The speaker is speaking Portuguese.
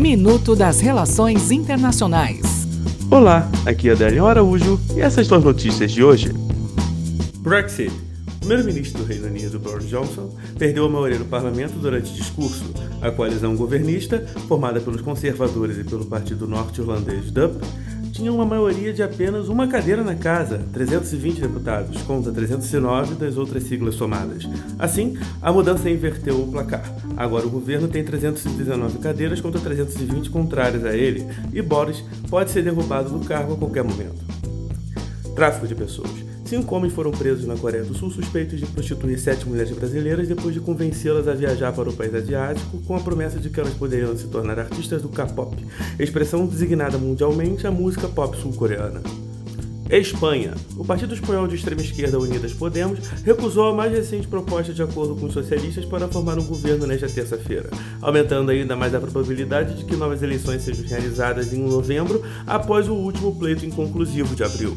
Minuto das Relações Internacionais. Olá, aqui é Adélio Araújo e essas são as notícias de hoje. Brexit. O primeiro-ministro do Reino Unido, Boris Johnson, perdeu a maioria no parlamento durante discurso. A coalizão governista, formada pelos conservadores e pelo partido norte-irlandês DUP, tinha uma maioria de apenas uma cadeira na casa, 320 deputados, contra 309 das outras siglas somadas. Assim, a mudança inverteu o placar. Agora o governo tem 319 cadeiras contra 320 contrárias a ele, e Boris pode ser derrubado do cargo a qualquer momento. Tráfico de pessoas. Cinco homens foram presos na Coreia do Sul suspeitos de prostituir sete mulheres brasileiras depois de convencê-las a viajar para o país asiático com a promessa de que elas poderiam se tornar artistas do K-pop, expressão designada mundialmente à música pop sul-coreana. Espanha. O partido espanhol de extrema esquerda Unidas Podemos recusou a mais recente proposta de acordo com os socialistas para formar um governo nesta terça-feira, aumentando ainda mais a probabilidade de que novas eleições sejam realizadas em novembro após o último pleito inconclusivo de abril.